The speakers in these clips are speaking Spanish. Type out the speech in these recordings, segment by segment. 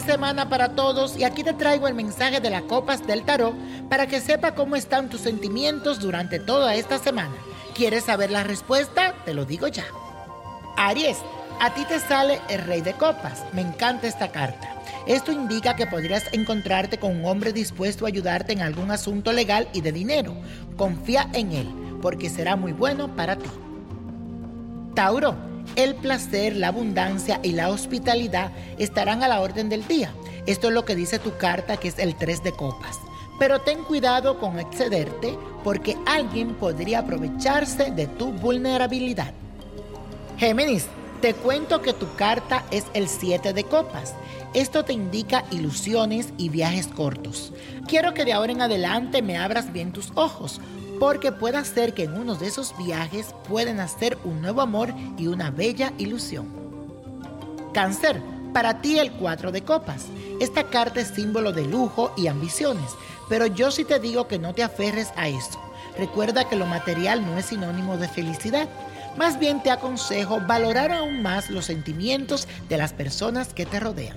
semana para todos y aquí te traigo el mensaje de las copas del tarot para que sepa cómo están tus sentimientos durante toda esta semana. ¿Quieres saber la respuesta? Te lo digo ya. Aries, a ti te sale el rey de copas. Me encanta esta carta. Esto indica que podrías encontrarte con un hombre dispuesto a ayudarte en algún asunto legal y de dinero. Confía en él, porque será muy bueno para ti. Tauro, el placer, la abundancia y la hospitalidad estarán a la orden del día. Esto es lo que dice tu carta, que es el 3 de copas. Pero ten cuidado con excederte porque alguien podría aprovecharse de tu vulnerabilidad. Géminis, te cuento que tu carta es el 7 de copas. Esto te indica ilusiones y viajes cortos. Quiero que de ahora en adelante me abras bien tus ojos, porque puede ser que en uno de esos viajes pueden hacer un nuevo amor y una bella ilusión. Cáncer, para ti el 4 de copas. Esta carta es símbolo de lujo y ambiciones, pero yo sí te digo que no te aferres a eso. Recuerda que lo material no es sinónimo de felicidad. Más bien te aconsejo valorar aún más los sentimientos de las personas que te rodean.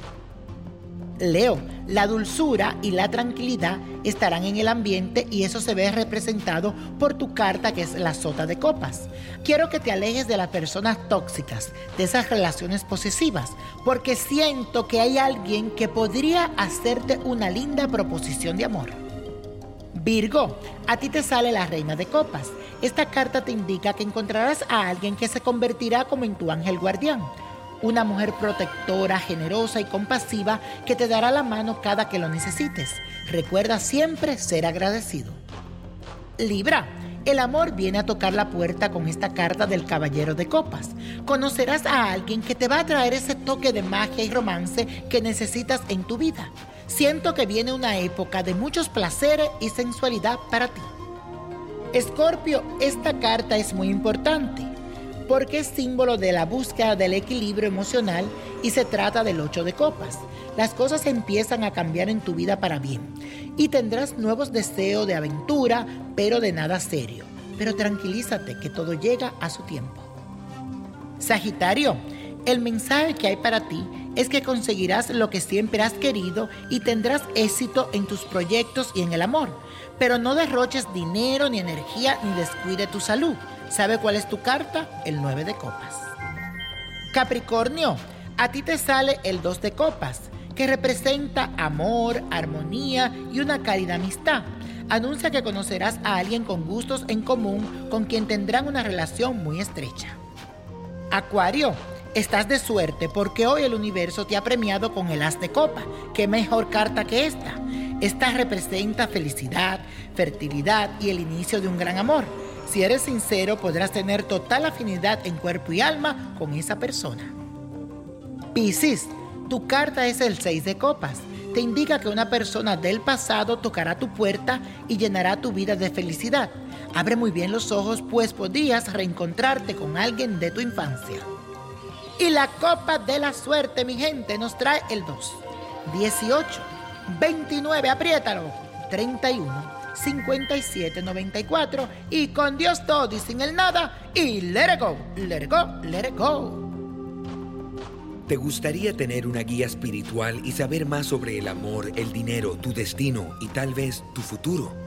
Leo, la dulzura y la tranquilidad estarán en el ambiente y eso se ve representado por tu carta que es la sota de copas. Quiero que te alejes de las personas tóxicas, de esas relaciones posesivas, porque siento que hay alguien que podría hacerte una linda proposición de amor. Virgo, a ti te sale la reina de copas. Esta carta te indica que encontrarás a alguien que se convertirá como en tu ángel guardián una mujer protectora, generosa y compasiva que te dará la mano cada que lo necesites. Recuerda siempre ser agradecido. Libra, el amor viene a tocar la puerta con esta carta del Caballero de Copas. Conocerás a alguien que te va a traer ese toque de magia y romance que necesitas en tu vida. Siento que viene una época de muchos placeres y sensualidad para ti. Escorpio, esta carta es muy importante porque es símbolo de la búsqueda del equilibrio emocional y se trata del ocho de copas. Las cosas empiezan a cambiar en tu vida para bien y tendrás nuevos deseos de aventura, pero de nada serio. Pero tranquilízate que todo llega a su tiempo. Sagitario, el mensaje que hay para ti es que conseguirás lo que siempre has querido y tendrás éxito en tus proyectos y en el amor. Pero no derroches dinero ni energía ni descuide tu salud ¿Sabe cuál es tu carta? El 9 de copas. Capricornio, a ti te sale el 2 de copas, que representa amor, armonía y una cálida amistad. Anuncia que conocerás a alguien con gustos en común con quien tendrán una relación muy estrecha. Acuario, estás de suerte porque hoy el universo te ha premiado con el as de copa. ¿Qué mejor carta que esta? Esta representa felicidad, fertilidad y el inicio de un gran amor. Si eres sincero, podrás tener total afinidad en cuerpo y alma con esa persona. Piscis, tu carta es el 6 de copas. Te indica que una persona del pasado tocará tu puerta y llenará tu vida de felicidad. Abre muy bien los ojos, pues podrías reencontrarte con alguien de tu infancia. Y la copa de la suerte, mi gente, nos trae el 2, 18, 29, apriétalo, 31. 5794 y con Dios todo y sin el nada y let it go, let it go, let it go. ¿Te gustaría tener una guía espiritual y saber más sobre el amor, el dinero, tu destino y tal vez tu futuro?